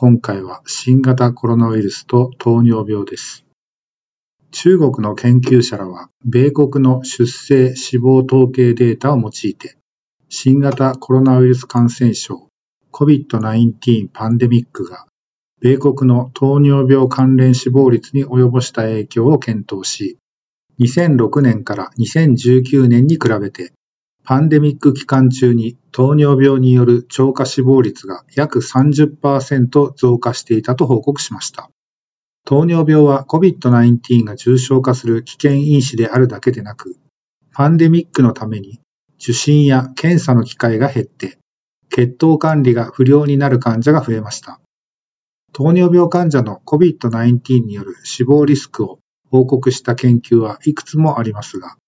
今回は新型コロナウイルスと糖尿病です。中国の研究者らは、米国の出生死亡統計データを用いて、新型コロナウイルス感染症 COVID-19 パンデミックが、米国の糖尿病関連死亡率に及ぼした影響を検討し、2006年から2019年に比べてパンデミック期間中に糖尿病による超過死亡率が約30%増加していたと報告しました。糖尿病は COVID-19 が重症化する危険因子であるだけでなく、パンデミックのために受診や検査の機会が減って、血糖管理が不良になる患者が増えました。糖尿病患者の COVID-19 による死亡リスクを報告した研究はいくつもありますが、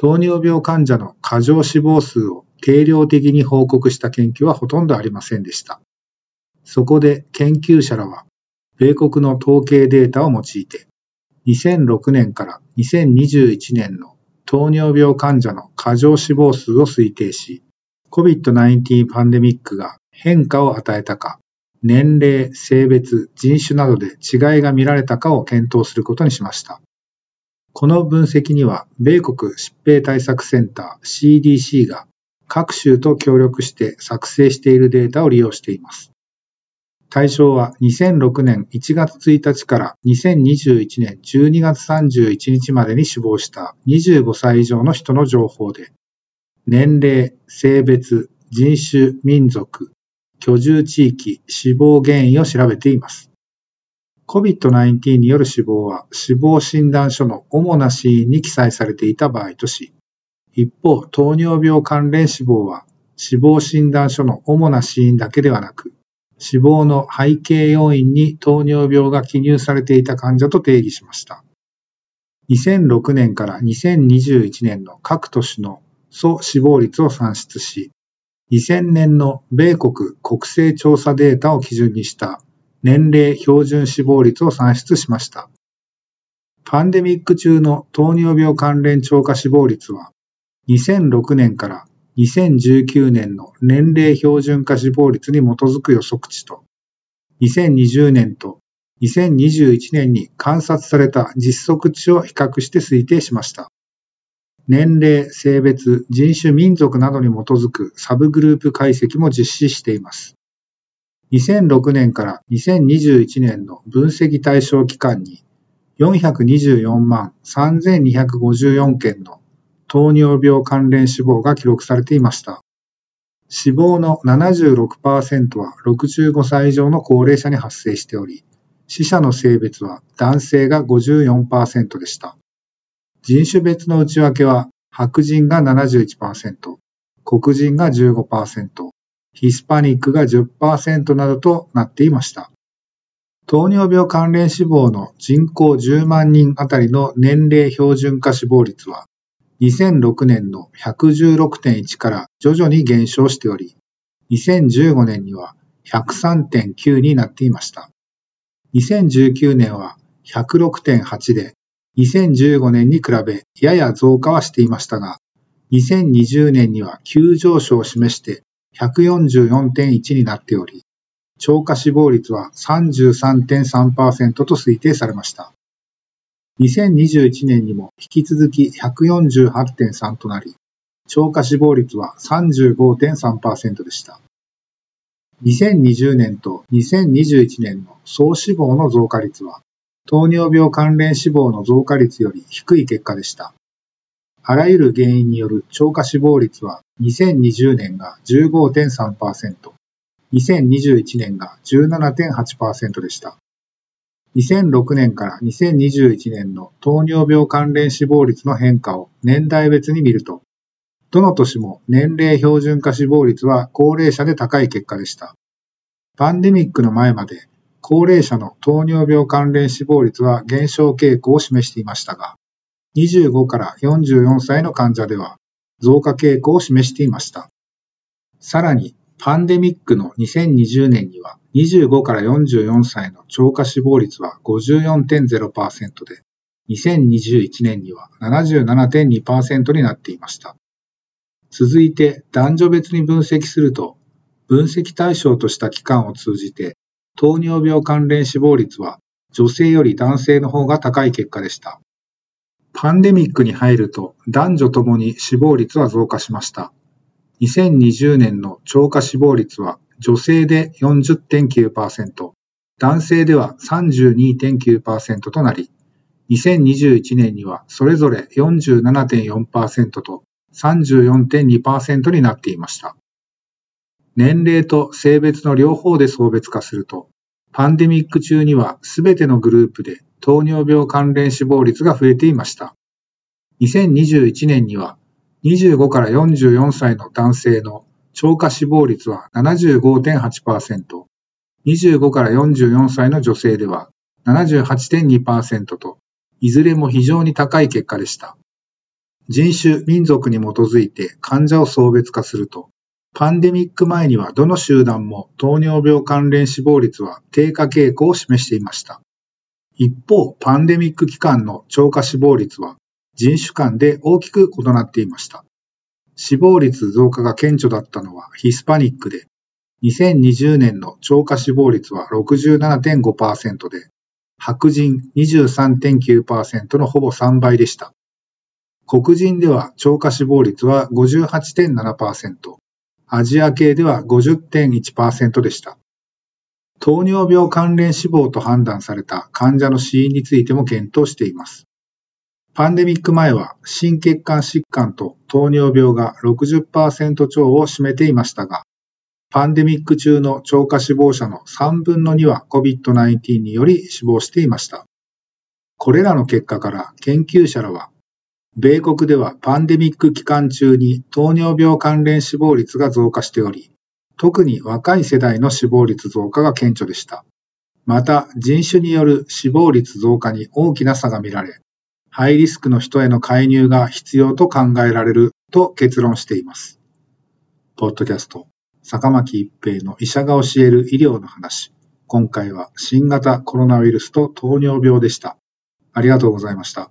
糖尿病患者の過剰死亡数を定量的に報告した研究はほとんどありませんでした。そこで研究者らは、米国の統計データを用いて、2006年から2021年の糖尿病患者の過剰死亡数を推定し、COVID-19 パンデミックが変化を与えたか、年齢、性別、人種などで違いが見られたかを検討することにしました。この分析には、米国疾病対策センター CDC が各州と協力して作成しているデータを利用しています。対象は2006年1月1日から2021年12月31日までに死亡した25歳以上の人の情報で、年齢、性別、人種、民族、居住地域、死亡原因を調べています。COVID-19 による死亡は死亡診断書の主な死因に記載されていた場合とし、一方、糖尿病関連死亡は死亡診断書の主な死因だけではなく、死亡の背景要因に糖尿病が記入されていた患者と定義しました。2006年から2021年の各都市の総死亡率を算出し、2000年の米国国勢調査データを基準にした年齢標準死亡率を算出しました。パンデミック中の糖尿病関連超過死亡率は、2006年から2019年の年齢標準化死亡率に基づく予測値と、2020年と2021年に観察された実測値を比較して推定しました。年齢、性別、人種、民族などに基づくサブグループ解析も実施しています。2006年から2021年の分析対象期間に424万3254件の糖尿病関連死亡が記録されていました。死亡の76%は65歳以上の高齢者に発生しており、死者の性別は男性が54%でした。人種別の内訳は白人が71%、黒人が15%、ヒスパニックが10%などとなっていました。糖尿病関連死亡の人口10万人あたりの年齢標準化死亡率は2006年の116.1から徐々に減少しており、2015年には103.9になっていました。2019年は106.8で、2015年に比べやや増加はしていましたが、2020年には急上昇を示して144.1になっており、超過死亡率は33.3%と推定されました。2021年にも引き続き148.3となり、超過死亡率は35.3%でした。2020年と2021年の総死亡の増加率は、糖尿病関連死亡の増加率より低い結果でした。あらゆる原因による超過死亡率は2020年が15.3%、2021年が17.8%でした。2006年から2021年の糖尿病関連死亡率の変化を年代別に見ると、どの年も年齢標準化死亡率は高齢者で高い結果でした。パンデミックの前まで高齢者の糖尿病関連死亡率は減少傾向を示していましたが、25から44歳の患者では増加傾向を示していました。さらに、パンデミックの2020年には25から44歳の超過死亡率は54.0%で、2021年には77.2%になっていました。続いて男女別に分析すると、分析対象とした期間を通じて、糖尿病関連死亡率は女性より男性の方が高い結果でした。パンデミックに入ると男女ともに死亡率は増加しました。2020年の超過死亡率は女性で40.9%、男性では32.9%となり、2021年にはそれぞれ47.4%と34.2%になっていました。年齢と性別の両方で層別化すると、パンデミック中にはすべてのグループで糖尿病関連死亡率が増えていました。2021年には25から44歳の男性の超過死亡率は75.8%、25から44歳の女性では78.2%といずれも非常に高い結果でした。人種、民族に基づいて患者を層別化すると、パンデミック前にはどの集団も糖尿病関連死亡率は低下傾向を示していました。一方、パンデミック期間の超過死亡率は人種間で大きく異なっていました。死亡率増加が顕著だったのはヒスパニックで、2020年の超過死亡率は67.5%で、白人23.9%のほぼ3倍でした。黒人では超過死亡率は58.7%、アジア系では50.1%でした。糖尿病関連死亡と判断された患者の死因についても検討しています。パンデミック前は心血管疾患と糖尿病が60%超を占めていましたが、パンデミック中の超過死亡者の3分の2は COVID-19 により死亡していました。これらの結果から研究者らは、米国ではパンデミック期間中に糖尿病関連死亡率が増加しており、特に若い世代の死亡率増加が顕著でした。また、人種による死亡率増加に大きな差が見られ、ハイリスクの人への介入が必要と考えられると結論しています。ポッドキャスト坂巻一平の医者が教える医療の話。今回は新型コロナウイルスと糖尿病でした。ありがとうございました。